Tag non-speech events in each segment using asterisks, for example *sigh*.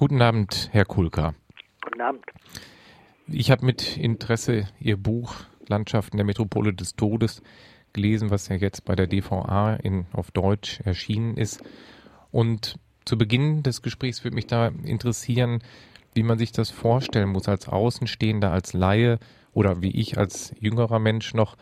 Guten Abend, Herr Kulka. Guten Abend. Ich habe mit Interesse Ihr Buch Landschaften der Metropole des Todes gelesen, was ja jetzt bei der DVA in, auf Deutsch erschienen ist. Und zu Beginn des Gesprächs würde mich da interessieren, wie man sich das vorstellen muss als Außenstehender, als Laie oder wie ich als jüngerer Mensch noch,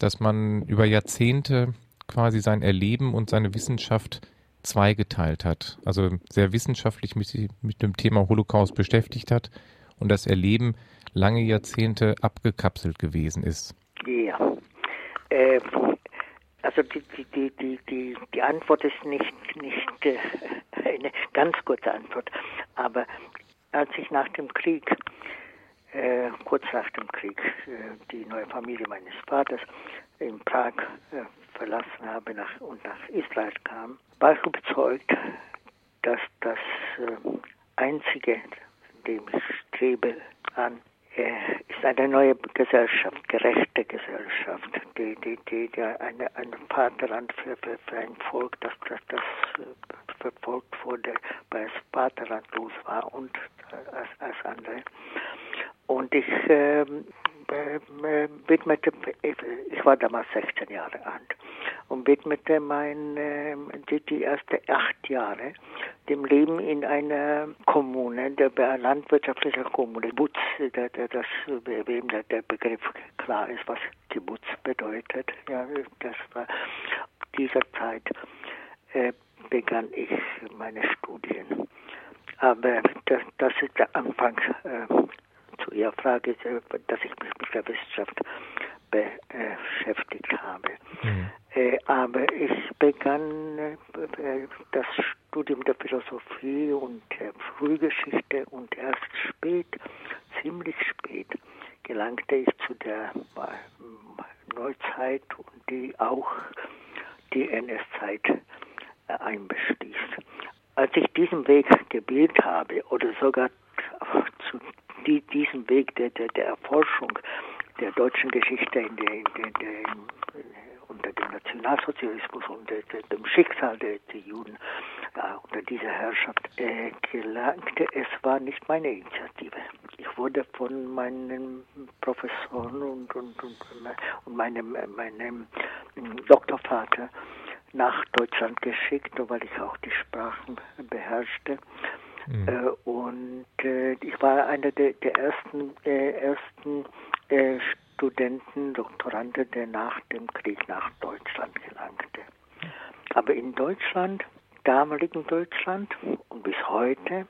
dass man über Jahrzehnte quasi sein Erleben und seine Wissenschaft zweigeteilt hat. Also sehr wissenschaftlich mit, mit dem Thema Holocaust beschäftigt hat und das Erleben lange Jahrzehnte abgekapselt gewesen ist. Ja. Äh, also die, die, die, die, die Antwort ist nicht, nicht äh, eine ganz kurze Antwort. Aber als ich nach dem Krieg, äh, kurz nach dem Krieg, äh, die neue Familie meines Vaters in Prag äh, verlassen habe nach, und nach Israel kam, war überzeugt, dass das äh, Einzige, dem ich strebe an, äh, ist eine neue Gesellschaft, gerechte Gesellschaft, die, die, die, die eine, ein Vaterland für, für, für ein Volk, das, das, das äh, verfolgt wurde, weil es vaterlandlos war und als, als andere. Und ich ähm, äh, widmete, ich war damals 16 Jahre alt und widmete mein, äh, die, die ersten acht Jahre dem Leben in einer Kommune, der landwirtschaftlichen Kommune, Kibbutz, der, der, das, wem der, der Begriff klar ist, was Kibbutz bedeutet. Ja, das war dieser Zeit äh, begann ich meine Studien. Aber das, das ist der Anfang äh, zu Ihrer Frage, dass ich mich mit der Wissenschaft beschäftigt habe. Mhm. Äh, aber ich begann äh, das Studium der Philosophie und der Frühgeschichte und erst spät, ziemlich spät, gelangte ich zu der Neuzeit und die auch die NS-Zeit äh, einbeschließt. Als ich diesen Weg gewählt habe oder sogar zu die, diesem Weg der, der, der Erforschung der deutschen Geschichte in der, in der, der unter dem Nationalsozialismus und dem Schicksal der, der Juden äh, unter dieser Herrschaft äh, gelangte. Es war nicht meine Initiative. Ich wurde von meinen Professoren und, und, und, und meinem, meinem Doktorvater nach Deutschland geschickt, weil ich auch die Sprachen beherrschte. Mhm. Äh, und äh, ich war einer der, der ersten, äh, ersten Studenten, Doktoranden, der nach dem Krieg nach Deutschland gelangte. Aber in Deutschland, damaligen Deutschland und bis heute,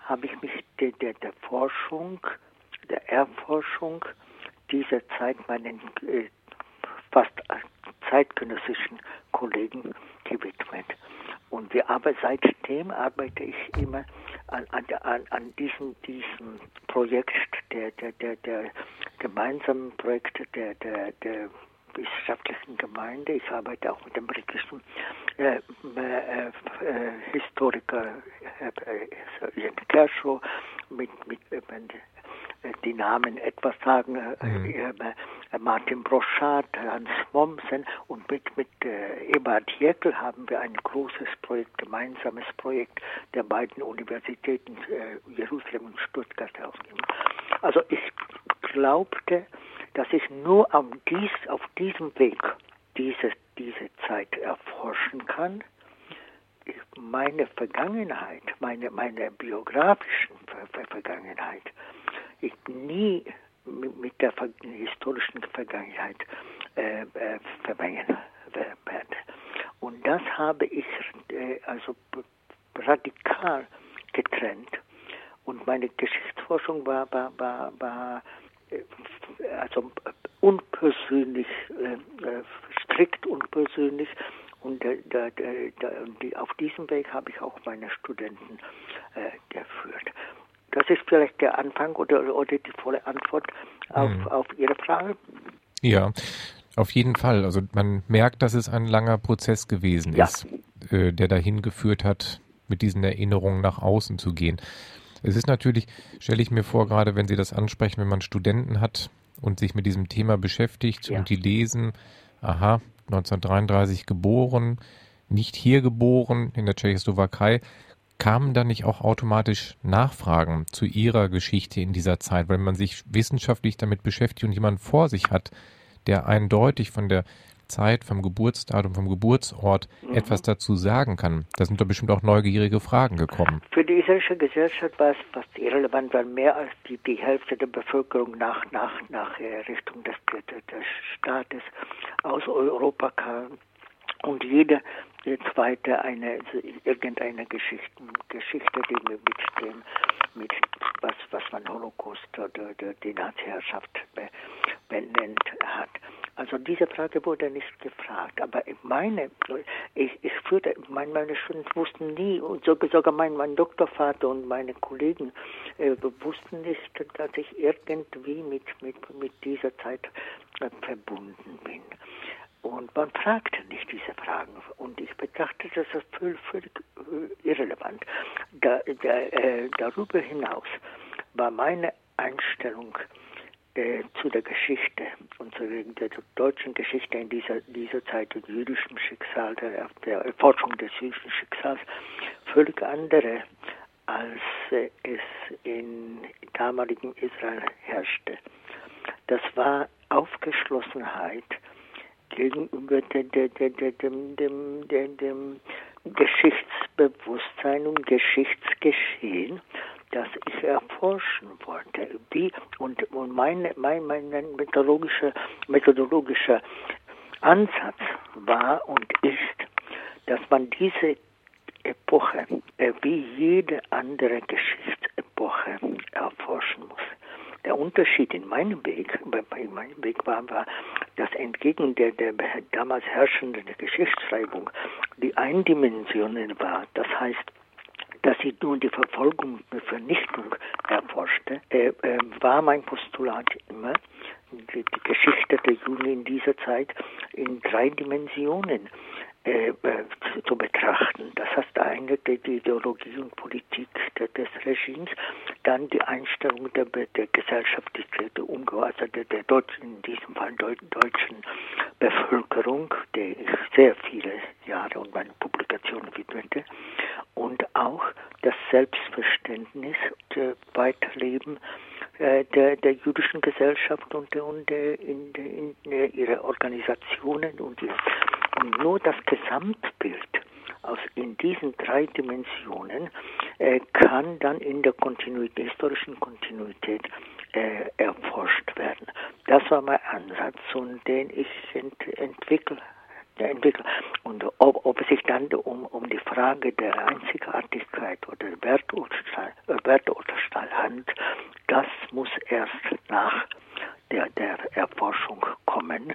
habe ich mich der, der, der Forschung, der Erforschung dieser Zeit meinen fast zeitgenössischen Kollegen gewidmet. Und wir aber seitdem arbeite ich immer an, an, an diesem, diesem Projekt der, der, der, der gemeinsamen Projekte der, der, der wissenschaftlichen Gemeinde. Ich arbeite auch mit dem britischen äh, äh, äh, Historiker äh, Ian Kershaw, mit, mit äh, die Namen etwas sagen, äh, mhm. Äh, Martin Broschat, Hans Mommsen und mit, mit äh, Ebert Jäckel haben wir ein großes Projekt, gemeinsames Projekt der beiden Universitäten äh, Jerusalem und Stuttgart ausgegeben. Also ich glaubte, dass ich nur auf, dies, auf diesem Weg diese, diese Zeit erforschen kann. Meine Vergangenheit, meine, meine biografischen Vergangenheit ich nie mit der historischen Vergangenheit äh, äh, vermengen werde. Und das habe ich äh, also radikal getrennt. Und meine Geschichtsforschung war, war, war, war äh, also unpersönlich, äh, äh, strikt unpersönlich. Und da, da, da, auf diesem Weg habe ich auch meine Studenten geführt. Das ist vielleicht der Anfang oder, oder die volle Antwort auf, mhm. auf Ihre Frage. Ja, auf jeden Fall. Also man merkt, dass es ein langer Prozess gewesen ja. ist, äh, der dahin geführt hat, mit diesen Erinnerungen nach außen zu gehen. Es ist natürlich, stelle ich mir vor, gerade wenn Sie das ansprechen, wenn man Studenten hat und sich mit diesem Thema beschäftigt ja. und die lesen, aha, 1933 geboren, nicht hier geboren, in der Tschechoslowakei, kamen da nicht auch automatisch Nachfragen zu Ihrer Geschichte in dieser Zeit, wenn man sich wissenschaftlich damit beschäftigt und jemand vor sich hat, der eindeutig von der Zeit, vom Geburtsdatum, vom Geburtsort mhm. etwas dazu sagen kann. Da sind doch bestimmt auch neugierige Fragen gekommen. Für die israelische Gesellschaft war es fast irrelevant, weil mehr als die, die Hälfte der Bevölkerung nach, nach, nach Richtung des, des Staates aus Europa kam und jeder zweite eine irgendeine Geschichte, Geschichte, die mit dem mit was was man Holocaust oder die Nazi-Herrschaft benennt hat. Also diese Frage wurde nicht gefragt, aber meine, ich, ich führte, mein, meine Studenten wussten nie, und sogar mein, mein Doktorvater und meine Kollegen äh, wussten nicht, dass ich irgendwie mit, mit, mit dieser Zeit äh, verbunden bin. Und man fragte nicht diese Fragen. Und ich betrachte das als völlig, völlig äh, irrelevant. Da, da, äh, darüber hinaus war meine Einstellung äh, zu der Geschichte und zu der, deutschen Geschichte in dieser, dieser Zeit und jüdischem Schicksal, der, der Erforschung des jüdischen Schicksals, völlig andere, als äh, es in damaligen Israel herrschte. Das war Aufgeschlossenheit gegenüber de, de, de, dem, dem, dem, dem Geschichtsbewusstsein und Geschichtsgeschehen, das ich erforschen wollte. Wie, und und meine, mein, mein methodologischer, methodologischer Ansatz war und ist, dass man diese Epoche äh, wie jede andere Geschichtsepoche erforschen muss. Der Unterschied in meinem Weg, bei, meinem Weg war, war, dass entgegen der, der damals herrschenden Geschichtsschreibung die Eindimensionen war. Das heißt, dass sie nur die Verfolgung und Vernichtung erforschte, äh, äh, war mein Postulat immer, die, die Geschichte der Juden in dieser Zeit in drei Dimensionen äh, äh, zu betrachten. Das heißt eine die Ideologie und Politik des Regimes, dann die Einstellung der, der Gesellschaft, der, also der, der deutschen, in diesem Fall deutschen Bevölkerung, der ich sehr viele Jahre und meine Publikationen widmete, und auch das Selbstverständnis, das Weiterleben äh, der, der jüdischen Gesellschaft und, und in, in, in ihre Organisationen und die und nur das Gesamtbild aus in diesen drei Dimensionen äh, kann dann in der Kontinuität, historischen Kontinuität äh, erforscht werden. Das war mein Ansatz und den ich ent, entwickle, entwickle. Und ob, ob es sich dann um, um die Frage der Einzigartigkeit oder Werturteil, äh, Werturteil handelt, das muss erst nach der, der Erforschung kommen.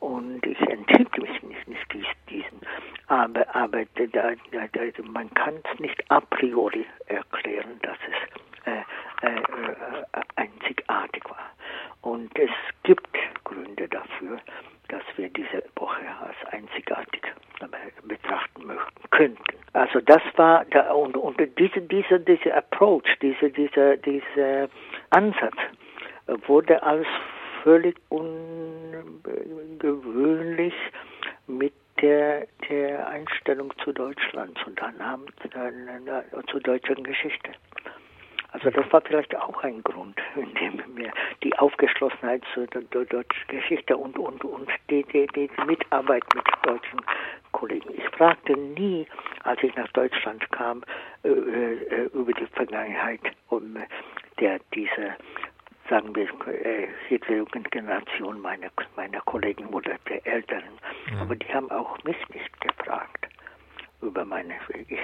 Und ich enthielt mich nicht, nicht diesen. Aber, aber da, da, da, man kann es nicht a priori erklären, dass es äh, äh, äh, einzigartig war. Und es gibt Gründe dafür, dass wir diese Epoche als einzigartig betrachten möchten, könnten. Also das war da, und, und diese, diese, diese Approach, diese, diese, dieser Ansatz wurde als völlig ungewöhnlich mit der, der Einstellung zu Deutschland und dann zur deutschen Geschichte. Also das war vielleicht auch ein Grund, *laughs* in dem mir die Aufgeschlossenheit zur, deutschen Geschichte und, und, und die, die, die Mitarbeit mit deutschen Kollegen. Ich fragte nie, als ich nach Deutschland kam, äh, äh, über die Vergangenheit um der diese sagen wir, äh, Generation meiner, meiner Kollegen oder der Älteren. Mhm. Aber die haben auch mich nicht gefragt über meine, ich,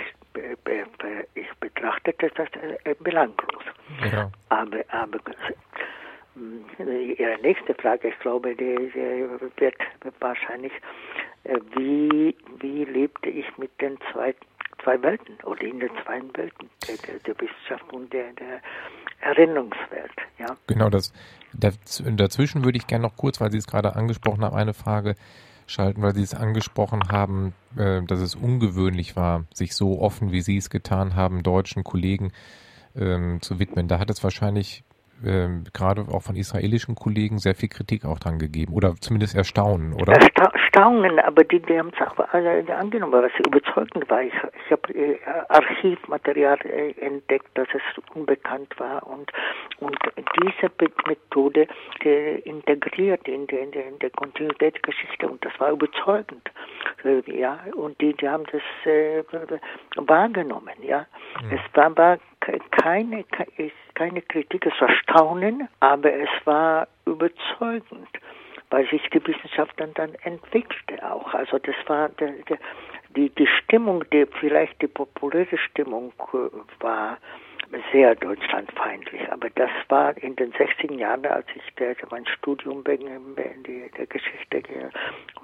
ich betrachtete das äh, belanglos. Ja. Aber, aber äh, Ihre nächste Frage, ich glaube, die, die wird wahrscheinlich, äh, wie, wie lebte ich mit den zwei, zwei Welten oder in den zwei Welten, der, der, der Wissenschaft und der, der Erinnerungswelt. Ja? Genau, das, dazwischen würde ich gerne noch kurz, weil Sie es gerade angesprochen haben, eine Frage schalten, weil Sie es angesprochen haben, äh, dass es ungewöhnlich war, sich so offen, wie Sie es getan haben, deutschen Kollegen ähm, zu widmen. Da hat es wahrscheinlich äh, gerade auch von israelischen Kollegen sehr viel Kritik auch dran gegeben oder zumindest Erstaunen, oder? Ersta Staunen, aber die, die haben es auch äh, angenommen, was überzeugend war. Ich, ich habe äh, Archivmaterial äh, entdeckt, dass es unbekannt war und, und diese Methode die integriert in der, in der, in der Kontinuitätsgeschichte und das war überzeugend. Äh, ja, und die, die haben das äh, wahrgenommen, ja. Mhm. Es war, war keine, keine Kritik, es war Staunen, aber es war überzeugend, weil sich die Wissenschaft dann, dann entwickelte auch. Also das war der, der, die, die Stimmung, die vielleicht die populäre Stimmung äh, war sehr deutschlandfeindlich. Aber das war in den 60er Jahren, als ich der, mein Studium in der Geschichte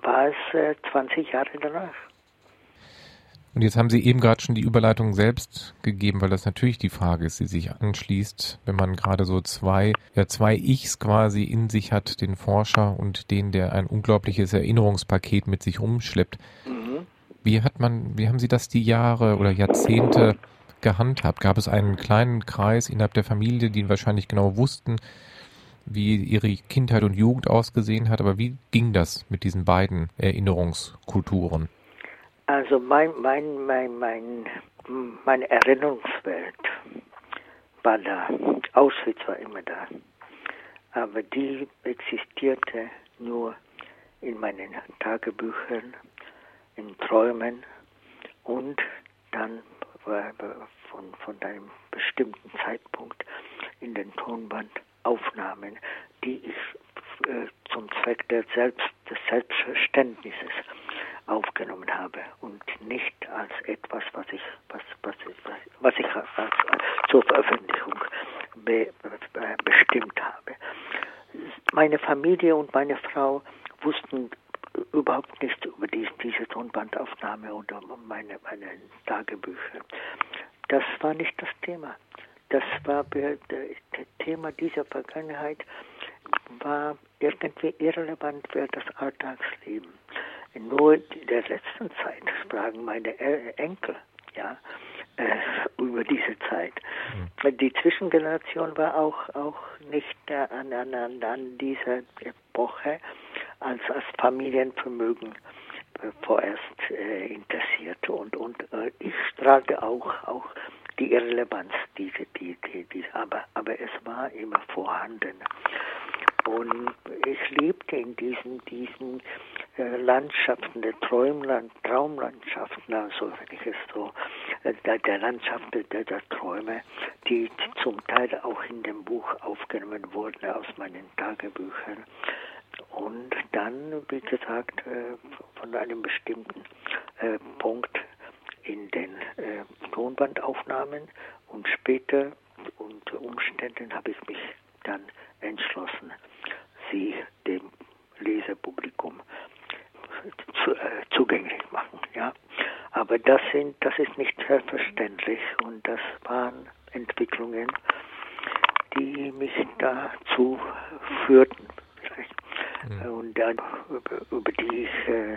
war es äh, 20 Jahre danach. Und jetzt haben Sie eben gerade schon die Überleitung selbst gegeben, weil das natürlich die Frage ist, die sich anschließt, wenn man gerade so zwei, ja, zwei Ichs quasi in sich hat, den Forscher und den, der ein unglaubliches Erinnerungspaket mit sich umschleppt. Mhm. Wie hat man, wie haben Sie das die Jahre oder Jahrzehnte gehandhabt? Gab es einen kleinen Kreis innerhalb der Familie, die wahrscheinlich genau wussten, wie ihre Kindheit und Jugend ausgesehen hat, aber wie ging das mit diesen beiden Erinnerungskulturen? Also mein, mein, mein, mein, meine Erinnerungswelt war da. Auschwitz war immer da. Aber die existierte nur in meinen Tagebüchern, in Träumen und dann von, von einem bestimmten Zeitpunkt in den Tonbandaufnahmen, die ich äh, zum Zweck der Selbst, des Selbstverständnisses aufgenommen habe und nicht als etwas, was ich, was, was, was, was ich zur Veröffentlichung be, be, bestimmt habe. Meine Familie und meine Frau wussten überhaupt nichts über dies, diese Tonbandaufnahme oder meine, meine Tagebücher. Das war nicht das Thema. Das war das Thema dieser Vergangenheit war irgendwie irrelevant für das Alltagsleben. Nur in der letzten Zeit fragen meine Enkel, ja, äh, über diese Zeit. Mhm. Die Zwischengeneration war auch, auch nicht an, an, an dieser Epoche als, als Familienvermögen äh, vorerst äh, interessiert. Und, und äh, ich strahlte auch, auch die Irrelevanz, diese, die, die, die, aber, aber es war immer vorhanden. Und ich lebte in diesen, diesen äh, Landschaften, der Träumland, Traumlandschaften, also wenn ich es so, äh, der, der Landschaften der, der Träume, die zum Teil auch in dem Buch aufgenommen wurden aus meinen Tagebüchern. Und dann, wie gesagt, äh, von einem bestimmten Punkt in den Tonbandaufnahmen und später unter Umständen habe ich mich dann entschlossen, sie dem Leserpublikum zu, äh, zugänglich machen. Ja. Aber das sind, das ist nicht selbstverständlich und das waren Entwicklungen, die mich dazu führten. Mhm. Und dann, über, über die ich äh,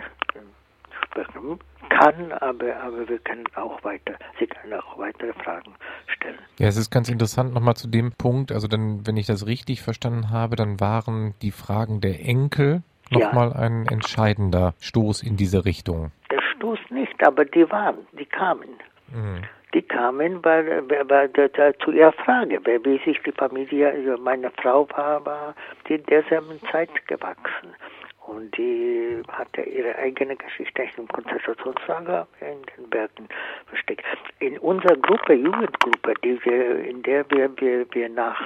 sprechen kann, aber, aber wir können auch weiter, Sie können auch weitere Fragen stellen. Ja, es ist ganz interessant nochmal zu dem Punkt, also dann, wenn ich das richtig verstanden habe, dann waren die Fragen der Enkel nochmal ja. ein entscheidender Stoß in diese Richtung. Der Stoß nicht, aber die waren, die kamen. Mhm. Die kamen weil, weil, weil, zu ihrer Frage, wie sich die Familie, also meine Frau war, war in derselben Zeit gewachsen. Hatte ihre eigene Geschichte im Konzentrationslager in den Bergen versteckt. In unserer Gruppe, Jugendgruppe, die wir, in der wir, wir, wir nach,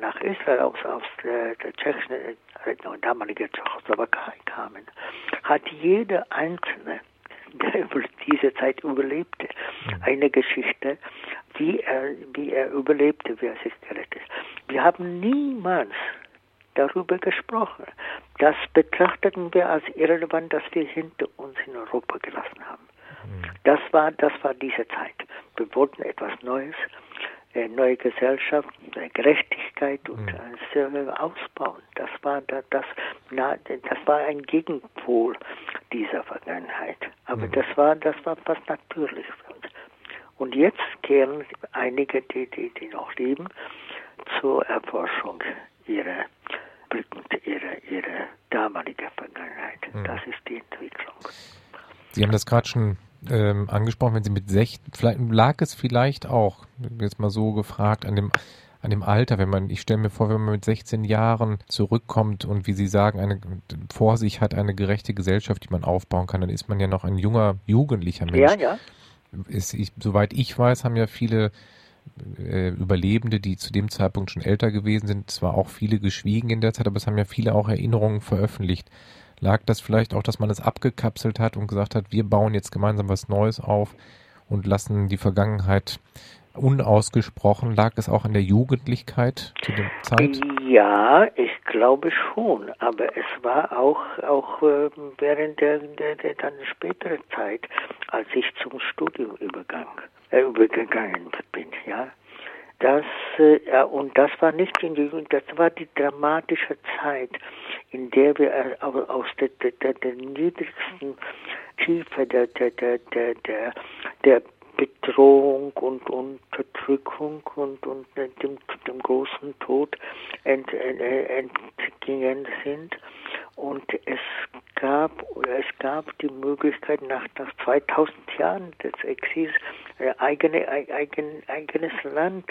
nach Israel aus, aus der, der tschechischen, äh, damaligen Tschechoslowakei kamen, hat jeder Einzelne der über diese Zeit überlebte. Mhm. Eine Geschichte, wie er, wie er überlebte, wie er sich gerettet. Wir haben niemals darüber gesprochen. Das betrachteten wir als irrelevant, dass wir hinter uns in Europa gelassen haben. Mhm. Das war, das war diese Zeit. Wir wollten etwas Neues, eine neue Gesellschaft, eine Gerechtigkeit und mhm. ausbauen. Das war das, das, das war ein Gegenpol dieser Vergangenheit. Aber mhm. das war, das war fast natürlich für uns. Und jetzt kehren einige, die, die, die noch leben, zur Erforschung ihrer ihrer, ihrer damalige Vergangenheit. Mhm. Das ist die Entwicklung. Sie haben das gerade schon ähm, angesprochen, wenn Sie mit 16, vielleicht lag es vielleicht auch, jetzt mal so gefragt, an dem an dem Alter, wenn man, ich stelle mir vor, wenn man mit 16 Jahren zurückkommt und wie Sie sagen, eine, vor sich hat eine gerechte Gesellschaft, die man aufbauen kann, dann ist man ja noch ein junger, jugendlicher Mensch. Ja, ja. Ist, ich, soweit ich weiß, haben ja viele äh, Überlebende, die zu dem Zeitpunkt schon älter gewesen sind, zwar auch viele geschwiegen in der Zeit, aber es haben ja viele auch Erinnerungen veröffentlicht. Lag das vielleicht auch, dass man es abgekapselt hat und gesagt hat, wir bauen jetzt gemeinsam was Neues auf und lassen die Vergangenheit unausgesprochen? Lag es auch an der Jugendlichkeit zu der Zeit? Ja, ich glaube schon, aber es war auch auch äh, während der, der, der dann späteren Zeit, als ich zum Studium übergang, äh, übergegangen bin, ja. Das äh, und das war nicht in die Jugend, das war die dramatische Zeit, in der wir äh, aus der, der, der niedrigsten Tiefe der der der der der, der Bedrohung und Unterdrückung und, und dem, dem großen Tod ent, entgingen sind. Und es gab, es gab die Möglichkeit, nach, nach 2000 Jahren des Exils äh, eigene, eigen, eigenes Land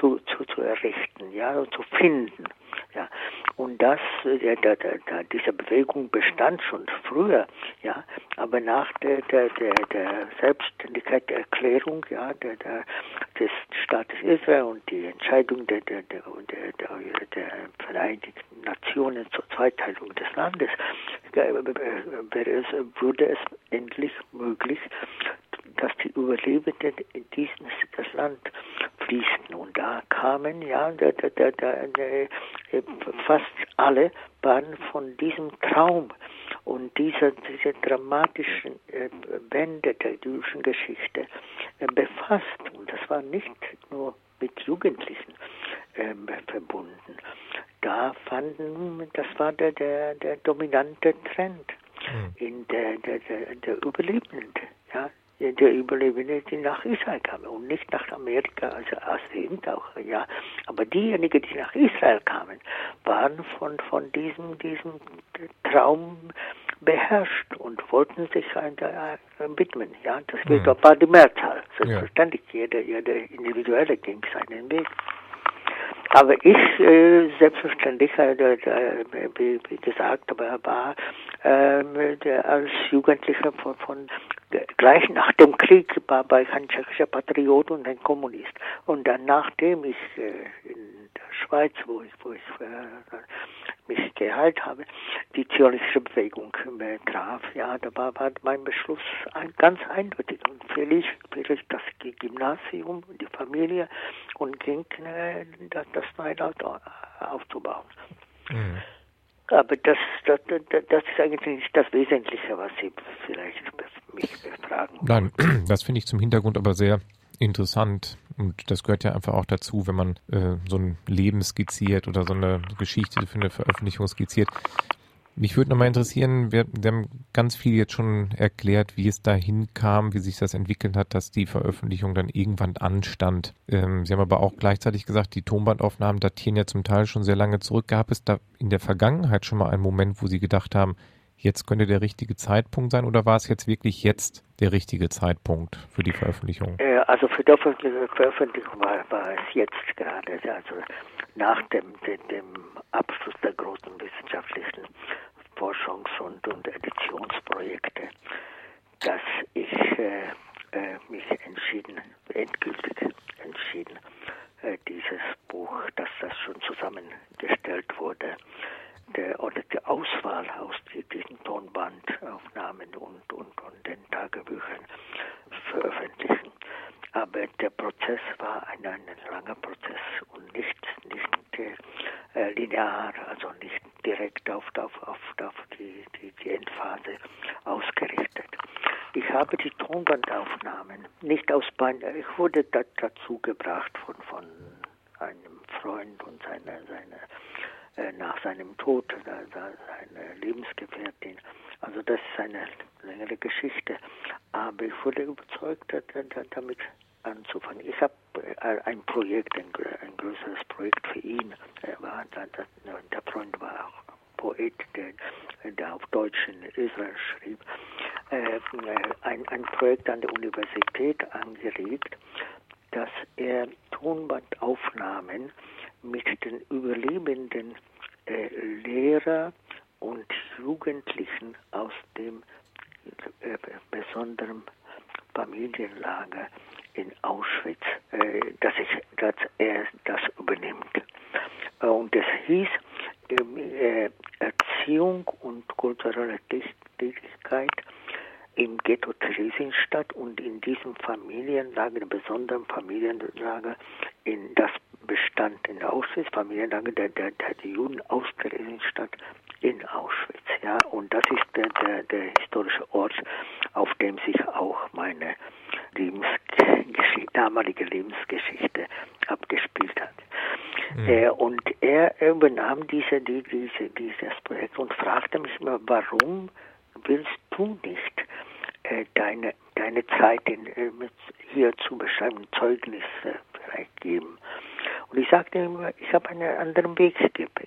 zu, zu, zu errichten, ja, zu finden. Ja, und das, ja, da, da, diese Bewegung bestand schon früher, ja, aber nach der, der, der, der Selbstständigkeit der Erklärung, ja, der, der, des Staates Israel und die Entscheidung der, der, der, der, der, der Vereinigten Nationen zur Zweiteilung des Landes, es, wurde es endlich möglich, dass die Überlebenden in dieses das Land fließen. Und da kamen ja da, da, da, da, fast alle waren von diesem Traum und dieser, dieser dramatischen äh, Wende der jüdischen Geschichte äh, befasst. Und das war nicht nur mit Jugendlichen äh, verbunden. Da fanden, das war der, der, der dominante Trend mhm. in der, der, der, der Überlebenden. Ja, der Überlebenden, die nach Israel kamen und nicht nach Amerika, also sind auch, ja. Aber diejenigen, die nach Israel kamen, waren von, von diesem, diesem Traum beherrscht und wollten sich widmen, ja. Das mhm. war die Mehrzahl. Selbstverständlich, ja. jeder, jeder Individuelle ging seinen Weg. Aber ich, äh, selbstverständlich, äh, äh, wie, wie, gesagt, aber war äh, als Jugendlicher von, von gleich nach dem Krieg war, war ich ein tschechischer Patriot und ein Kommunist. Und dann, nachdem ich äh, in der Schweiz, wo ich, wo ich äh, mich geheilt habe, die zionistische Bewegung äh, traf, ja, da war, war mein Beschluss ein, ganz eindeutig und völlig, völlig das Gymnasium, die Familie und ging äh, das, das Neuland aufzubauen. Mhm. Aber das, das, das ist eigentlich nicht das Wesentliche, was Sie vielleicht mich befragen. Nein, *clears throat* das finde ich zum Hintergrund aber sehr interessant. Und das gehört ja einfach auch dazu, wenn man äh, so ein Leben skizziert oder so eine Geschichte für eine Veröffentlichung skizziert. Mich würde nochmal interessieren, wir, wir, haben ganz viel jetzt schon erklärt, wie es dahin kam, wie sich das entwickelt hat, dass die Veröffentlichung dann irgendwann anstand. Ähm, Sie haben aber auch gleichzeitig gesagt, die Tonbandaufnahmen datieren ja zum Teil schon sehr lange zurück. Gab es da in der Vergangenheit schon mal einen Moment, wo Sie gedacht haben, jetzt könnte der richtige Zeitpunkt sein oder war es jetzt wirklich jetzt der richtige Zeitpunkt für die Veröffentlichung? Äh, also für die Veröffentlichung war, war es jetzt gerade, also nach dem, dem, dem Abschluss der großen wissenschaftlichen Forschungs- und, und Editionsprojekte, dass ich äh, äh, mich entschieden, endgültig entschieden, äh, dieses Buch, dass das schon zusammengestellt wurde, der, oder die Auswahl aus diesen Tonbandaufnahmen und, und, und den Tagebüchern veröffentlichen. Aber der Prozess war ein, ein langer Prozess und nicht, nicht äh, linear, also nicht direkt auf, auf, auf, auf die, die, die Endphase ausgerichtet. Ich habe die Tonbandaufnahmen nicht aus Bein, ich wurde da, dazu gebracht von, von einem Freund und seiner, seiner nach seinem Tod, seine Lebensgefährtin. Also das ist eine längere Geschichte. Aber ich wurde überzeugt, damit anzufangen. Ich habe äh, ein Projekt, ein, größeres Projekt für ihn. Er war, der Freund war auch Poet, der, der auf Deutsch in Israel schrieb, äh, ein, ein Projekt an der Universität angeregt, dass er Tonbandaufnahmen mit den überlebenden äh, Lehrer und Jugendlichen aus dem äh, besonderen Familienlager in Auschwitz, äh, dass, ich, dass er das übernimmt. Äh, und es hieß äh, Erziehung und kulturelle Tätigkeit im Ghetto Theresienstadt und in diesem Familienlager, dem besonderen Familienlager, in das bestand in Auschwitz, Familienlager der, der, der Juden aus Theresienstadt in Auschwitz. Ja, und das ist der, der, der historische Ort, auf dem sich auch meine Lebensgeschichte, damalige Lebensgeschichte abgespielt hat. Mhm. Äh, und er übernahm diese, die, diese, dieses Projekt und fragte mich immer, warum willst du nicht äh, deine, deine Zeit in, äh, hier zu beschreiben, Zeugnis äh, vielleicht geben? Und ich sagte ihm, ich habe einen anderen Weg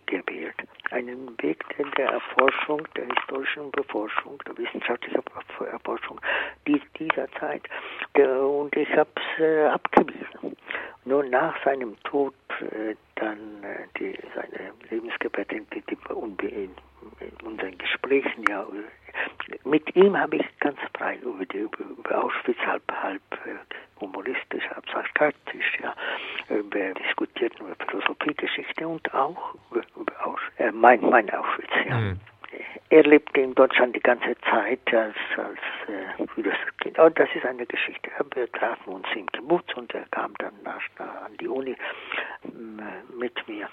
gewählt. Einen Weg der Erforschung, der historischen Beforschung, der wissenschaftlichen Erforschung dieser Zeit. Und ich habe es äh, abgewiesen. Nur nach seinem Tod äh, dann äh, die, seine Lebensgefährtin, die, die, in unseren Gesprächen ja mit ihm habe ich ganz frei über, die, über Auschwitz halb, halb äh, humoristisch, halb sarkastisch, ja, über, diskutiert über Philosophiegeschichte und auch über, über Aus, äh, mein, mein Auschwitz, ja. Mhm. Er lebte in Deutschland die ganze Zeit als, als äh, jüdisches Kind. Und das ist eine Geschichte. Wir trafen uns im Kibbutz und er kam dann nach, nach an die Uni äh, mit mir.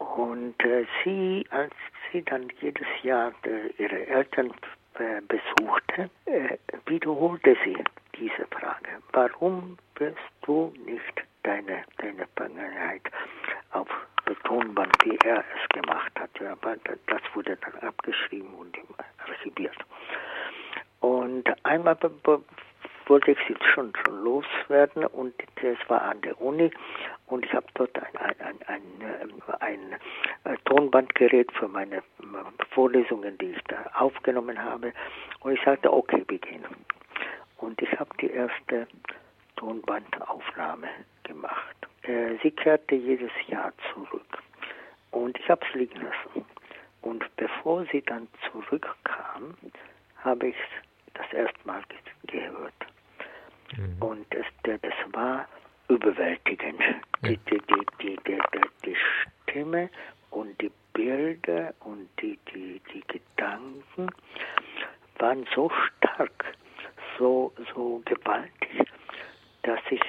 Und äh, sie, als sie dann jedes Jahr äh, ihre Eltern äh, besuchte, äh, wiederholte sie diese Frage. Warum wirst du nicht deine, deine Vergangenheit auf Tonband, wie er es gemacht hat? Ja, aber das wurde dann abgeschrieben und archiviert. Und einmal wollte ich sie schon, schon loswerden und es war an der Uni und ich habe dort ein, ein, ein, ein, ein Tonbandgerät für meine Vorlesungen, die ich da aufgenommen habe und ich sagte, okay, wir gehen. Und ich habe die erste Tonbandaufnahme gemacht. Äh, sie kehrte jedes Jahr zurück und ich habe es liegen lassen. Und bevor sie dann zurückkam, habe ich das erste Mal gehört. Mhm. Und es, das war überwältigend. Die, die, die, die, die, die Stimme und die Bilder und die, die, die Gedanken waren so stark, so, so gewaltig, dass ich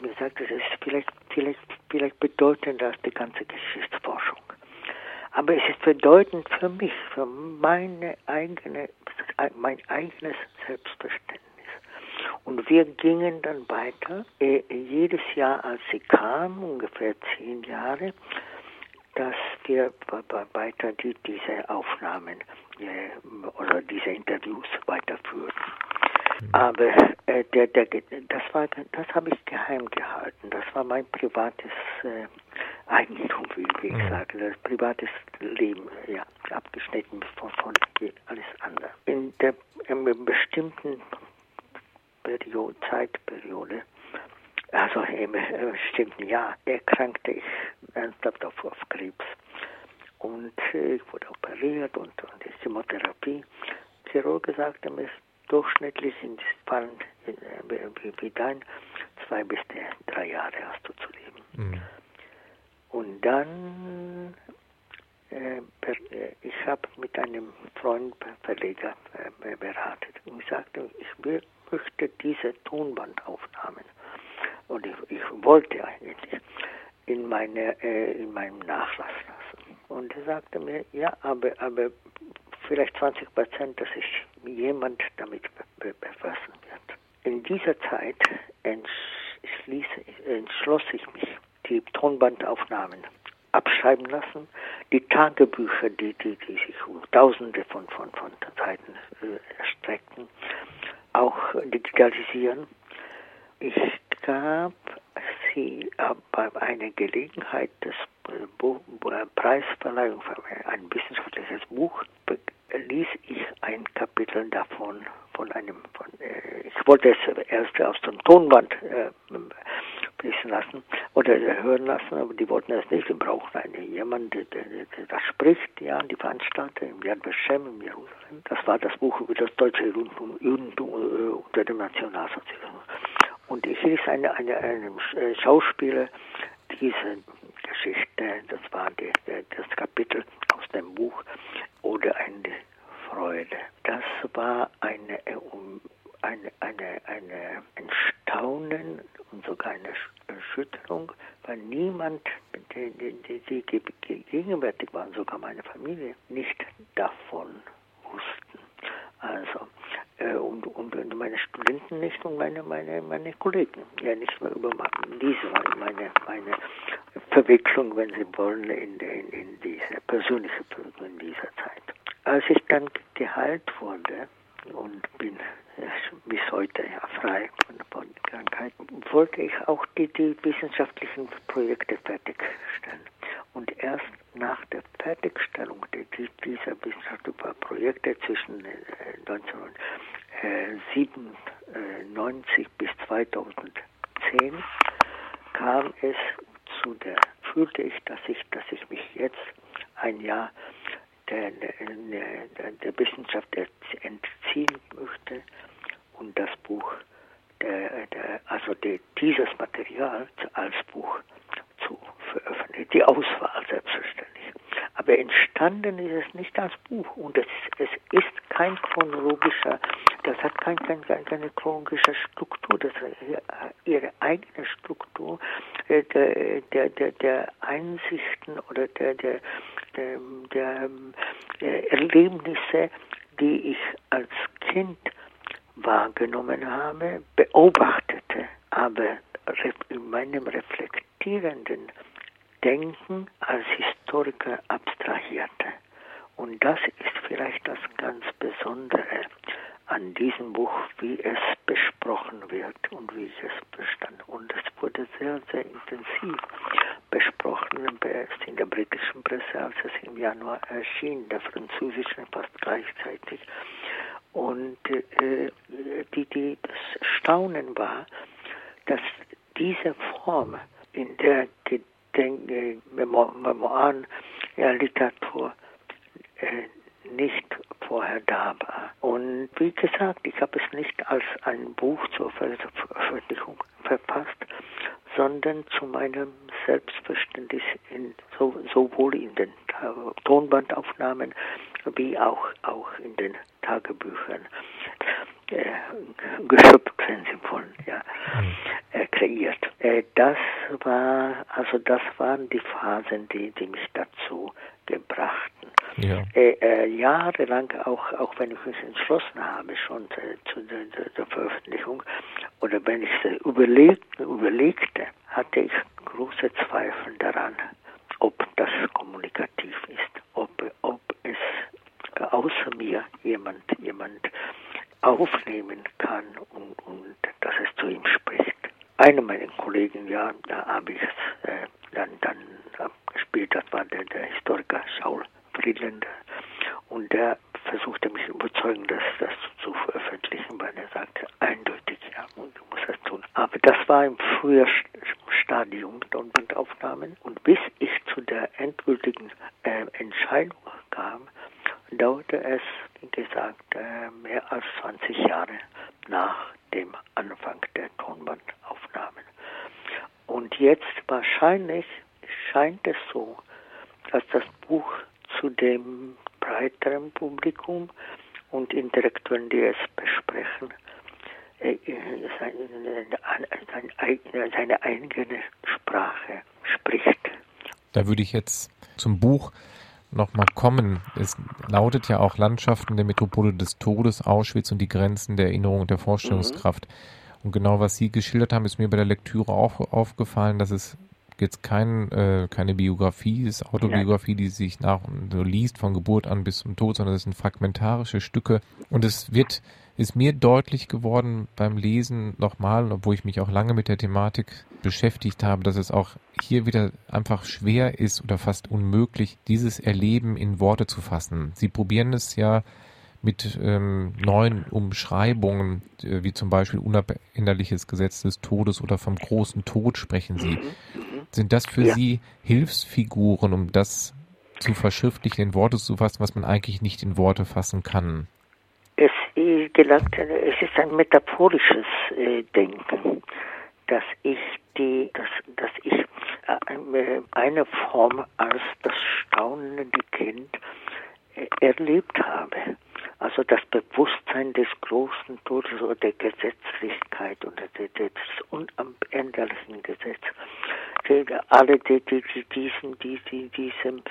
mir sagte, das ist vielleicht, vielleicht, vielleicht bedeutender als die ganze Geschichtsforschung. Aber es ist bedeutend für mich, für meine eigene, mein eigenes Selbstverständnis. Und wir gingen dann weiter. Äh, jedes Jahr, als sie kam, ungefähr zehn Jahre, dass wir weiter die, diese Aufnahmen äh, oder diese Interviews weiterführen. Mhm. Aber äh, der, der, das war, das habe ich geheim gehalten. Das war mein privates äh, Eigentum, wie ich mhm. sage, das privates Leben, ja, abgeschnitten von, von alles andere. In der in einem bestimmten Periode, Zeitperiode, also im bestimmten Jahr, erkrankte ich ernsthaft auf, auf Krebs. Und äh, ich wurde operiert und, und die Chemotherapie. Chirurg sagte mir, durchschnittlich sind Fallen äh, wie, wie dein, zwei bis drei Jahre hast du zu leben. Mhm. Und dann, äh, äh, ich habe mit einem Freund, Verleger, beraten und sagte, ich will möchte diese Tonbandaufnahmen und ich, ich wollte eigentlich in, meine, äh, in meinem Nachlass lassen. Und er sagte mir, ja, aber, aber vielleicht 20 Prozent, dass sich jemand damit be befassen wird. In dieser Zeit entschloss ich mich, die Tonbandaufnahmen abschreiben lassen, die Tagebücher, die, die, die sich tausende von, von, von Seiten äh, erstreckten, auch digitalisieren. Ich gab sie äh, bei einer Gelegenheit des Preisverleihung für ein wissenschaftliches Buch ließ ich ein Kapitel davon von einem von, äh, ich wollte es erst aus dem Tonband äh, wissen lassen oder hören lassen, aber die wollten das nicht. Wir brauchen einen, jemanden, der, der, der, das spricht, ja, die Veranstalter im Yad Vashem in Jerusalem. Das war das Buch über das deutsche Judentum, äh, unter dem Nationalsozialismus. Und ich hieß eine, eine, einem äh, Schauspieler diese Geschichte, das war die, das Kapitel aus dem Buch, oder eine Freude. Das war eine, eine, eine, eine, ein Staunen und sogar eine Erschütterung, weil niemand, die, die gegenwärtig waren, sogar meine Familie, nicht davon wussten. Also, äh, und, und meine Studenten nicht und meine, meine, meine Kollegen. Ja, nicht mehr über diese war meine, meine Verwicklung, wenn Sie wollen, in, in, in diese persönliche Verwicklung in dieser Zeit. Als ich dann geheilt wurde und bin bis heute ja frei von, von Krankheit, wollte ich auch die, die wissenschaftlichen Projekte fertigstellen. Und erst nach der Fertigstellung dieser wissenschaftlichen Projekte zwischen 1997 bis 2010 kam es zu der, fühlte ich, dass ich, dass ich mich jetzt ein Jahr der, der, der Wissenschaft entziehen möchte und das Buch, der, der, also die, dieses Material als Buch zu veröffentlichen. Die Auswahl selbstverständlich. Aber entstanden ist es nicht als Buch und es, es ist kein chronologischer, das hat kein, kein, keine chronologische Struktur, das hat ihre eigene Struktur äh, der, der, der, der Einsichten oder der, der, der, der, der Erlebnisse, die ich Kind wahrgenommen habe, beobachtete, aber in meinem reflektierenden Denken als Historiker abstrahierte. Und das ist vielleicht das ganz Besondere an diesem Buch, wie es besprochen wird und wie ich es bestand. Und es wurde sehr, sehr intensiv besprochen in der britischen Presse, als es im Januar erschien, der französischen fast gleichzeitig. Und äh, die, die, das Staunen war, dass diese Form, in der Gedenk Memoiren ja, Literatur äh, nicht vorher da war. Und wie gesagt, ich habe es nicht als ein Buch zur Veröffentlichung verfasst, sondern zu meinem Selbstverständnis in, so, sowohl in den Tonbandaufnahmen wie auch, auch in den Tagebüchern äh, geschöpft, Sie wollen, ja, äh, kreiert. Äh, das war, also das waren die Phasen, die, die mich dazu gebrachten. Ja. Äh, äh, jahrelang, auch, auch wenn ich mich entschlossen habe, schon äh, zu der, der, Veröffentlichung, oder wenn ich es überleg, überlegte, hatte ich große Zweifel daran, ob das kommunikativ ist, ob, außer mir jemand, jemand aufnehmen kann und, und dass es zu ihm spricht. Einer meiner Kollegen, ja, da habe ich es äh, dann, dann gespielt, das war der, der Historiker Saul Friedländer. Und der versuchte mich überzeugen, das, das zu veröffentlichen, weil er sagte, eindeutig, ja, und du musst das tun. Aber das war im frühen Stadium Tonbandaufnahmen. Und bis ich zu der endgültigen äh, Entscheidung kam, dauerte es, wie gesagt, äh, mehr als 20 Jahre nach dem Anfang der Tonbandaufnahmen. Und jetzt wahrscheinlich scheint es so, dass das Buch zu dem breiteren Publikum und Intellektuellen, die es besprechen, äh, seine, seine eigene Sprache spricht. Da würde ich jetzt zum Buch nochmal kommen. Es lautet ja auch Landschaften der Metropole des Todes, Auschwitz und die Grenzen der Erinnerung und der Vorstellungskraft. Mhm. Und genau was Sie geschildert haben, ist mir bei der Lektüre auch aufgefallen, dass es jetzt kein, äh, keine Biografie ist, Autobiografie, die sich nach so liest von Geburt an bis zum Tod, sondern es sind fragmentarische Stücke. Und es wird ist mir deutlich geworden beim Lesen nochmal, obwohl ich mich auch lange mit der Thematik beschäftigt habe, dass es auch hier wieder einfach schwer ist oder fast unmöglich, dieses Erleben in Worte zu fassen. Sie probieren es ja mit ähm, neuen Umschreibungen, äh, wie zum Beispiel unabänderliches Gesetz des Todes oder vom großen Tod sprechen Sie. Mhm. Sind das für ja. Sie Hilfsfiguren, um das zu verschriftlichen, in Worte zu fassen, was man eigentlich nicht in Worte fassen kann? Es gelangt, es ist ein metaphorisches äh, Denken, dass ich die, dass, dass ich äh, eine Form als das staunende Kind äh, erlebt habe. Also das Bewusstsein des großen Todes oder der Gesetzlichkeit oder des unabänderlichen Gesetzes. Alle die, die, diesen, die, die, diesem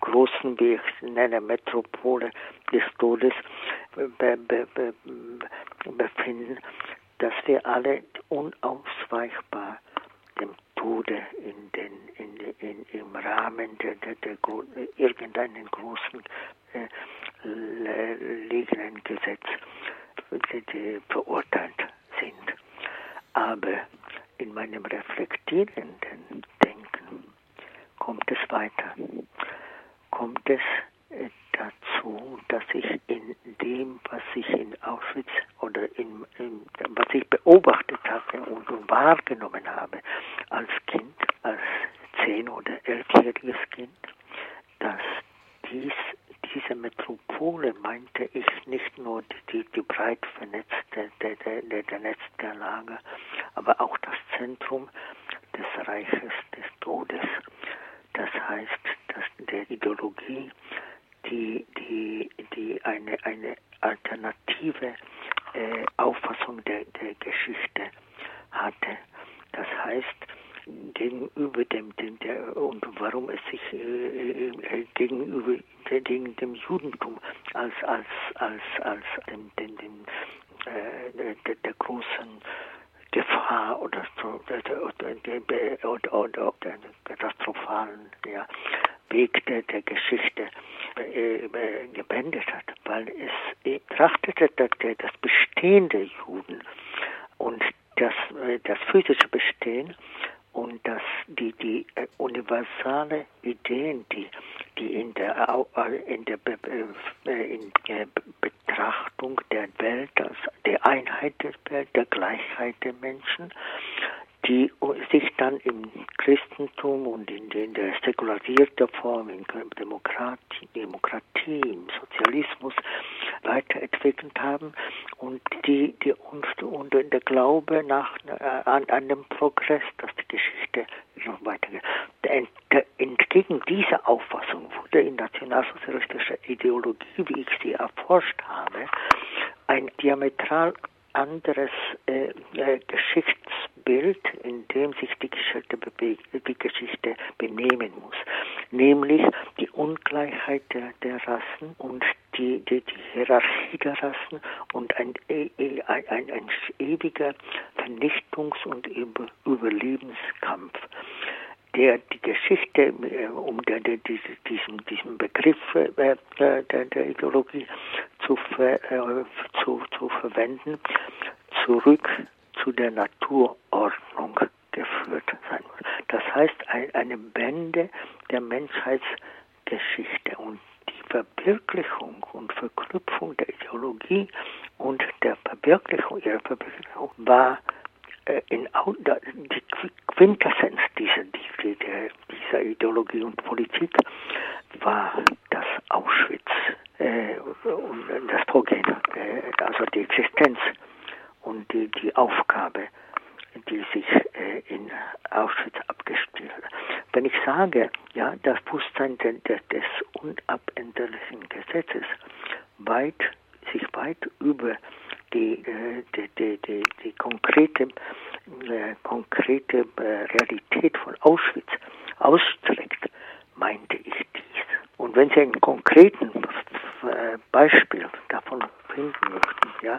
großen, wie ich nenne, Metropole des Todes be, be, be, befinden, dass wir alle unausweichbar dem Tode in den, in, in, im Rahmen der, der, der, irgendeinen großen äh, liegenden Gesetz verurteilt sind. Aber in meinem reflektierenden Denken kommt es weiter. Kommt es dazu, dass ich in dem, was ich in Auschwitz oder in, in was ich beobachtet habe und wahrgenommen habe als Kind, als zehn- oder elfjähriges Kind, dass dies diese Metropole meinte ich nicht nur die, die breit vernetzte, der, der, der, der Netz der Lager, aber auch das Zentrum des Reiches des Todes. Das heißt, dass der Ideologie, die, die, die eine, eine alternative äh, Auffassung der, der Geschichte hatte. Das heißt, gegenüber dem, dem der, und warum es sich äh, äh, gegenüber gegen dem Judentum als als als als dem dem, dem äh, der, der großen Gefahr oder der, der, der, oder, oder, oder katastrophalen ja, Weg der, der Geschichte äh, äh, gewendet hat, weil es betrachtete das Bestehen der Juden und das, äh, das physische Bestehen und dass die, die universale Ideen, die, die in der, in der, Betrachtung der Welt, als der Einheit der Welt, der Gleichheit der Menschen, die sich dann im Christentum und in, in der säkularisierten Form, in Demokratie, Demokratie, im Sozialismus weiterentwickelt haben und die, die uns und der Glaube nach an, an dem Progress, dass die Geschichte noch weitergeht. Entgegen dieser Auffassung wurde in nationalsozialistischer Ideologie, wie ich sie erforscht habe, ein diametral anderes äh, äh, Geschichtsbild, in dem sich die Geschichte, die Geschichte benehmen muss, nämlich die Ungleichheit der, der Rassen und die, die, die Hierarchie der Rassen und ein, ein, ein, ein ewiger Vernichtungs- und Überlebenskampf der die Geschichte, äh, um der, der, diesen, diesen Begriff äh, der, der Ideologie zu, ver, äh, zu, zu verwenden, zurück zu der Naturordnung geführt sein muss. Das heißt, ein, eine Bände der Menschheitsgeschichte. Und die Verwirklichung und Verknüpfung der Ideologie und der Verwirklichung ihrer Verwirklichung war äh, in die Quintessenz dieser, dieser Ideologie und Politik war das Auschwitz äh, und das Vorgehen, äh, also die Existenz und die, die Aufgabe, die sich äh, in Auschwitz abgespielt hat. Wenn ich sage, ja, das Bewusstsein de, de, des unabänderlichen Gesetzes weit, sich weit über die, äh, die, die, die, die konkrete, äh, konkrete äh, Realität von Auschwitz ausstreckt, meinte ich dies. Und wenn Sie einen konkreten äh, Beispiel davon finden möchten, ja,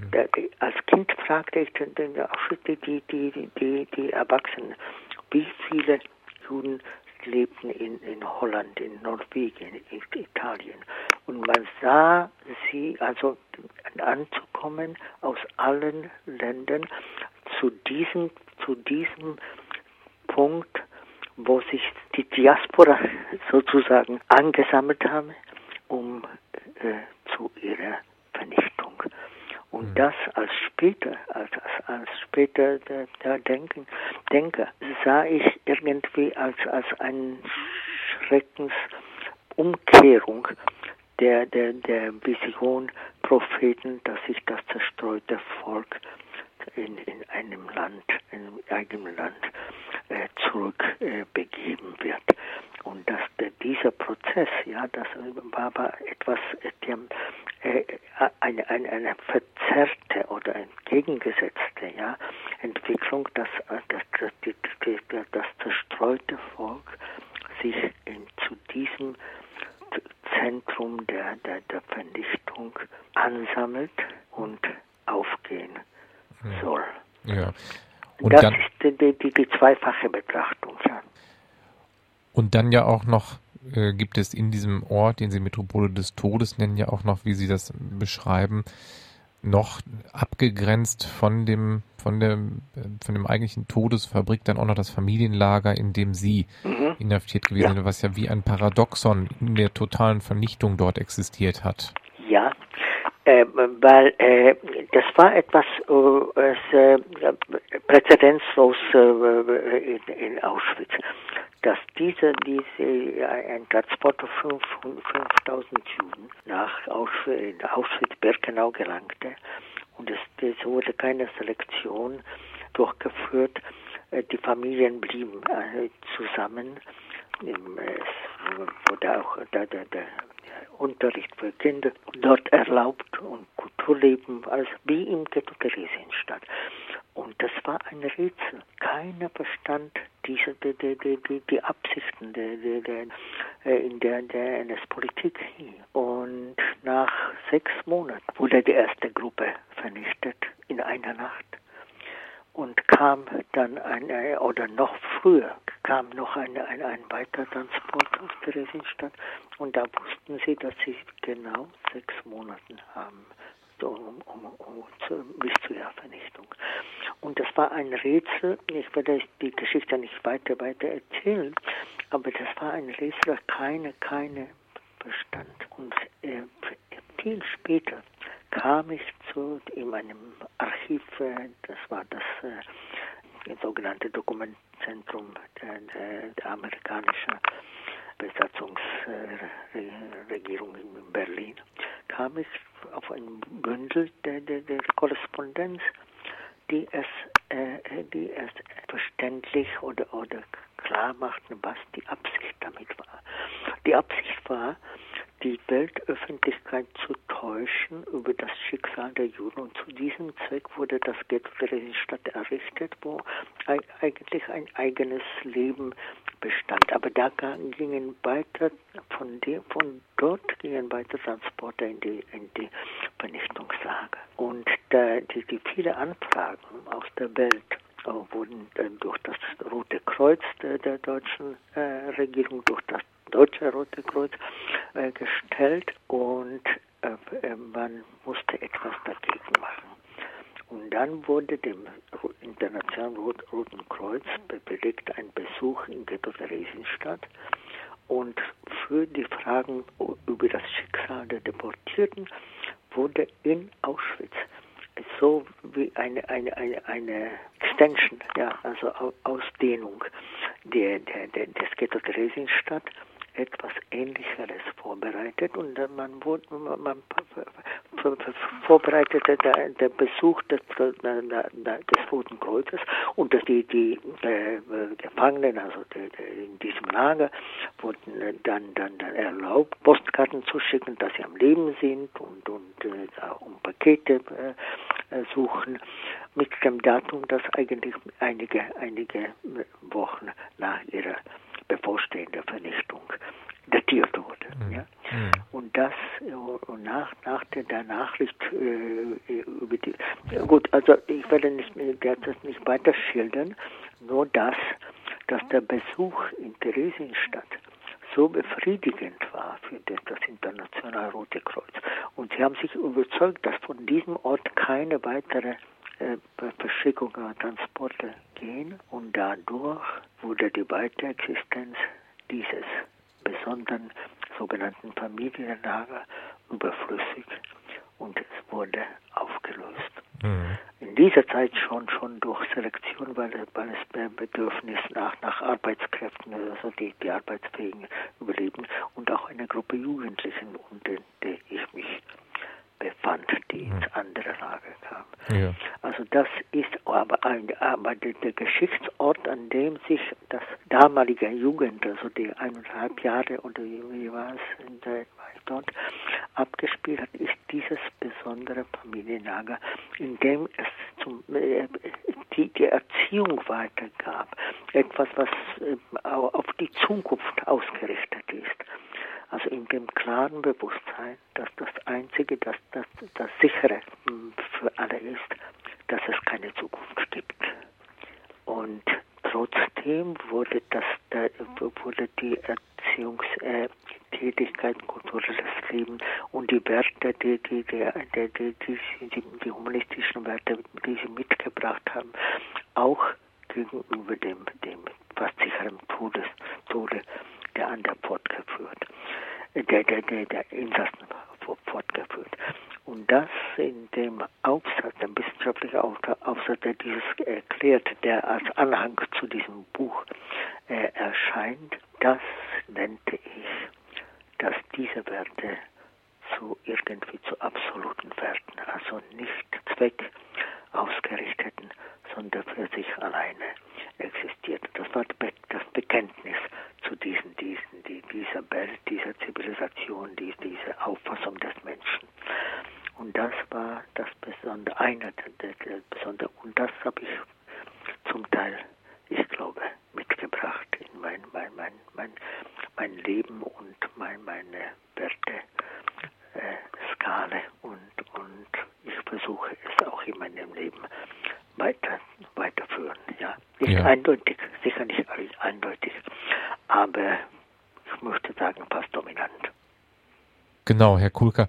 mhm. als Kind fragte ich den Auschwitz die, die, die, die, die Erwachsenen, wie viele Juden lebten in, in Holland, in Norwegen, in Italien. Und man sah sie, also anzukommen aus allen Ländern zu diesem, zu diesem Punkt, wo sich die Diaspora sozusagen angesammelt haben, um äh, zu ihrer Vernichtung. Und mhm. das als später, als, als, als später der, der Denken, Denker, sah ich irgendwie als, als eine Schreckensumkehrung der, der, der Vision Propheten, dass sich das zerstreute Volk in, in einem Land, in einem eigenen Land äh, zurückbegeben äh, wird. Und dass der, dieser Prozess, ja, das war aber etwas, äh, eine, eine, eine verzerrte oder entgegengesetzte ja, Entwicklung, dass, dass, dass, dass das zerstreute Volk sich in, zu diesem Zentrum der, der, der Vernichtung ansammelt und aufgehen soll. Ja. Und das dann, ist die, die, die, zweifache Betrachtung. Ja. Und dann ja auch noch äh, gibt es in diesem Ort, den Sie Metropole des Todes nennen, ja auch noch, wie Sie das beschreiben, noch abgegrenzt von dem von dem von dem eigentlichen Todesfabrik dann auch noch das Familienlager, in dem Sie mhm. inhaftiert gewesen ja. sind, was ja wie ein Paradoxon in der totalen Vernichtung dort existiert hat. Äh, weil äh, das war etwas äh, äh präzedenzlos äh, in, in, Auschwitz, dass diese, diese ein Transport von 5000 Juden nach Auschwitz, Auschwitz-Birkenau gelangte und es, es wurde keine Selektion durchgeführt. Äh, die Familien blieben zusammen. Es wurde auch der, der, der Unterricht für Kinder dort erlaubt und Kulturleben, also wie im Ghetto Theresienstadt. Und das war ein Rätsel. Keiner verstand diese, die, die, die, die Absichten der, der, der, äh, in der, der NS-Politik Und nach sechs Monaten wurde die erste Gruppe vernichtet in einer Nacht und kam dann ein, oder noch früher kam noch ein, ein, ein weiterer Transport aus Theresienstadt und da wussten sie, dass sie genau sechs Monate haben so, um, um, um zu, bis zur Vernichtung. Und das war ein Rätsel, ich werde die Geschichte nicht weiter weiter erzählen, aber das war ein Rätsel, keine, keine Bestand. Und äh, viel später kam ich zu in meinem Archiv, das war das äh, sogenannte Dokumentzentrum der, der, der amerikanischen Besatzungsregierung in Berlin, kam ich auf ein Bündel der, der, der Korrespondenz, die es, äh, die es verständlich oder, oder klar machten, was die Absicht damit war. Die Absicht war, die Weltöffentlichkeit zu täuschen über das Schicksal der Juden. Und zu diesem Zweck wurde das Ghetto Theresienstadt errichtet, wo eigentlich ein eigenes Leben bestand. Aber da gingen weiter, von, dem, von dort gingen weiter Transporte in die, in die Vernichtungslager. Und da, die, die viele Anfragen aus der Welt äh, wurden durch das Rote Kreuz der, der deutschen äh, Regierung, durch das Deutsche Rote Kreuz äh, gestellt und äh, äh, man musste etwas dagegen machen. Und dann wurde dem Internationalen Roten Kreuz belegt ein Besuch in Ghetto Theresienstadt und für die Fragen über das Schicksal der Deportierten wurde in Auschwitz so wie eine, eine, eine, eine Extension, ja, also Ausdehnung der, der, der, des Ghetto Theresienstadt etwas Ähnlicheres vorbereitet und man wurde man vorbereitete der, Besuch des, des Roten Kreuzes und die, die äh, Gefangenen, also die, die in diesem Lager, wurden dann, dann, dann erlaubt, Postkarten zu schicken, dass sie am Leben sind und, und äh, um Pakete äh, suchen, mit dem Datum, dass eigentlich einige, einige Wochen nach ihrer bevorstehende Vernichtung datiert wurde. Mhm. Ja? Mhm. Und das und nach, nach der, der Nachricht äh, über die gut, also ich werde nicht das nicht weiter schildern, nur das, dass der Besuch in Theresienstadt so befriedigend war für das Internationale Rote Kreuz Und sie haben sich überzeugt, dass von diesem Ort keine weitere äh, Verschickung oder Transporte gehen und dadurch wurde die Weiterexistenz dieses besonderen sogenannten Familienlager überflüssig und es wurde aufgelöst. Mhm. In dieser Zeit schon schon durch Selektion, weil, weil es Bedürfnis nach, nach Arbeitskräften, also die, die Arbeitsfähigen überleben und auch eine Gruppe Jugendlichen, unter der ich mich befand, die ins hm. andere Lager kam. Ja. Also das ist aber, ein, aber der, Geschichtsort, an dem sich das damalige Jugend, also die eineinhalb Jahre oder wie war es, war ich dort, abgespielt hat, ist dieses besondere Familienlager, in dem es zum, äh, die, die Erziehung weitergab. Etwas, was äh, auf die Zukunft ausgerichtet ist. Also in dem klaren Bewusstsein, dass das Einzige, das, das, das sichere hm, für alle ist, dass es keine Zukunft gibt. Und trotzdem wurde, das, wurde die Erziehungstätigkeit, äh, kulturelles Leben und die Werte, die, die, die, die, humanistischen Werte, die sie mitgebracht haben, auch gegenüber dem, dem fast sicheren Todes, Tode der andere fortgeführt, der, der, der, der Insassen fortgeführt. Und das in dem Aufsatz, dem wissenschaftlichen Aufsatz, der dieses erklärt, der als Anhang zu diesem Buch äh, erscheint, das nannte ich, dass diese Werte zu irgendwie zu absoluten Werten, also nicht Zweck ausgerichteten, für sich alleine existiert. Das war das Bekenntnis zu diesen, diesen, die, dieser Welt, dieser Zivilisation, die, diese Auffassung des Menschen. Und das war das Besondere, einer der, der, der Besondere. Und das habe ich zum Teil, ich glaube, mitgebracht in mein, mein, mein, mein, mein Leben und mein, meine Werte. Äh, Skala und, und ich versuche es auch in meinem Leben weiter, weiterführen. Ja. Nicht ja. eindeutig, sicher nicht eindeutig, aber ich möchte sagen, fast dominant. Genau, Herr Kulka,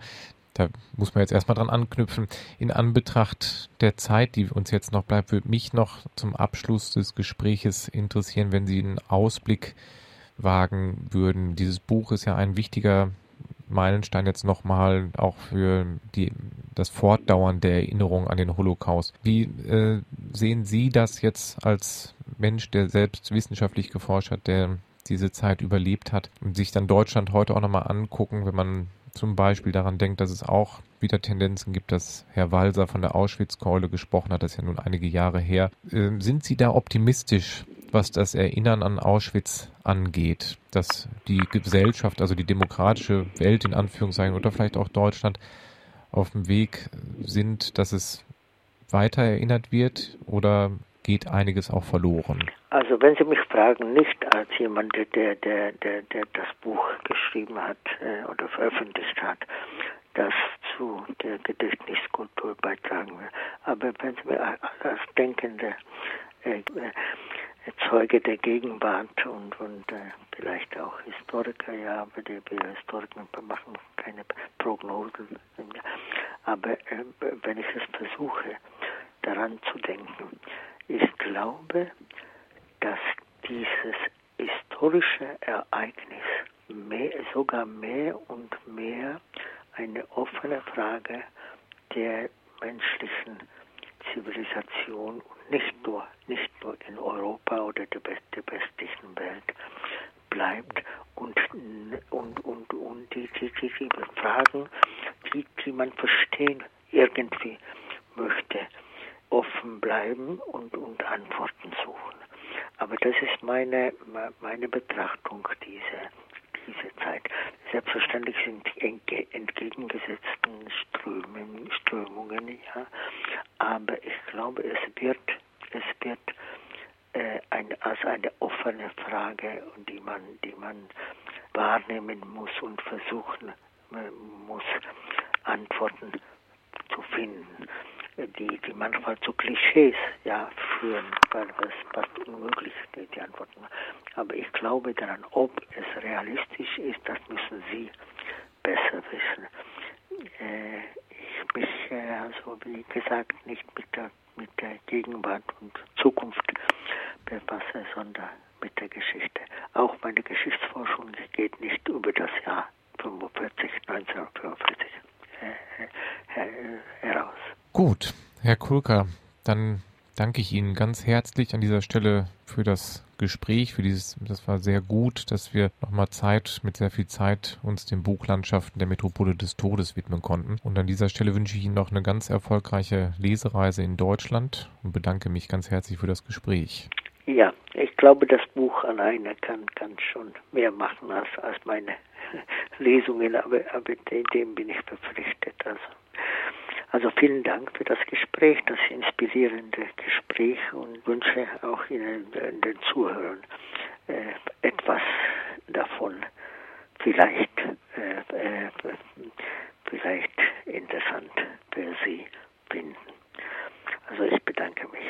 da muss man jetzt erstmal dran anknüpfen. In Anbetracht der Zeit, die uns jetzt noch bleibt, würde mich noch zum Abschluss des Gespräches interessieren, wenn Sie einen Ausblick wagen würden. Dieses Buch ist ja ein wichtiger Meilenstein jetzt nochmal auch für die, das Fortdauern der Erinnerung an den Holocaust. Wie äh, sehen Sie das jetzt als Mensch, der selbst wissenschaftlich geforscht hat, der diese Zeit überlebt hat und sich dann Deutschland heute auch nochmal angucken, wenn man zum Beispiel daran denkt, dass es auch wieder Tendenzen gibt, dass Herr Walser von der Auschwitz-Keule gesprochen hat, das ist ja nun einige Jahre her. Äh, sind Sie da optimistisch, was das Erinnern an Auschwitz angeht, dass die Gesellschaft, also die demokratische Welt in Anführungszeichen oder vielleicht auch Deutschland auf dem Weg sind, dass es weiter erinnert wird oder geht einiges auch verloren? Also wenn Sie mich fragen, nicht als jemand, der, der, der, der, das Buch geschrieben hat äh, oder veröffentlicht hat, das zu der Gedächtniskultur beitragen will, aber wenn Sie mir als Denkende äh, Zeuge der Gegenwart und, und äh, vielleicht auch Historiker, ja, aber die, wir Historiker machen keine Prognosen. Aber äh, wenn ich es versuche, daran zu denken, ich glaube, dass dieses historische Ereignis mehr, sogar mehr und mehr eine offene Frage der menschlichen Zivilisation und nicht nur, nicht nur in Europa oder der, der westlichen Welt bleibt und, und, und, und die, die, die, die Fragen, die, die man verstehen irgendwie möchte, offen bleiben und, und Antworten suchen. Aber das ist meine, meine Betrachtung dieser, diese Zeit. Selbstverständlich sind die entgegengesetzten Strömungen, Strömungen, ja, aber ich glaube, es wird, es wird äh, ein, als eine offene Frage, die man, die man wahrnehmen muss und versuchen äh, muss, Antworten zu finden die, die manchmal zu Klischees ja, führen, weil es fast unmöglich die, die Antworten. Aber ich glaube daran, ob es realistisch ist, das müssen Sie besser wissen. äh, ich mich, äh, also wie gesagt, nicht mit der, mit der Gegenwart und Zukunft befasse, sondern mit der Geschichte. Auch meine Geschichtsforschung geht nicht über das Jahr 45, 1945 äh, äh, heraus. Gut, Herr Kulka, dann danke ich Ihnen ganz herzlich an dieser Stelle für das Gespräch, für dieses, das war sehr gut, dass wir nochmal Zeit, mit sehr viel Zeit uns den Buchlandschaften der Metropole des Todes widmen konnten. Und an dieser Stelle wünsche ich Ihnen noch eine ganz erfolgreiche Lesereise in Deutschland und bedanke mich ganz herzlich für das Gespräch. Ja, ich glaube, das Buch alleine kann, kann schon mehr machen als, als meine *laughs* Lesungen, aber, aber dem bin ich verpflichtet. Also. Also vielen Dank für das Gespräch, das inspirierende Gespräch und wünsche auch Ihnen, den Zuhörern, äh, etwas davon vielleicht, äh, äh, vielleicht interessant für Sie finden. Also ich bedanke mich.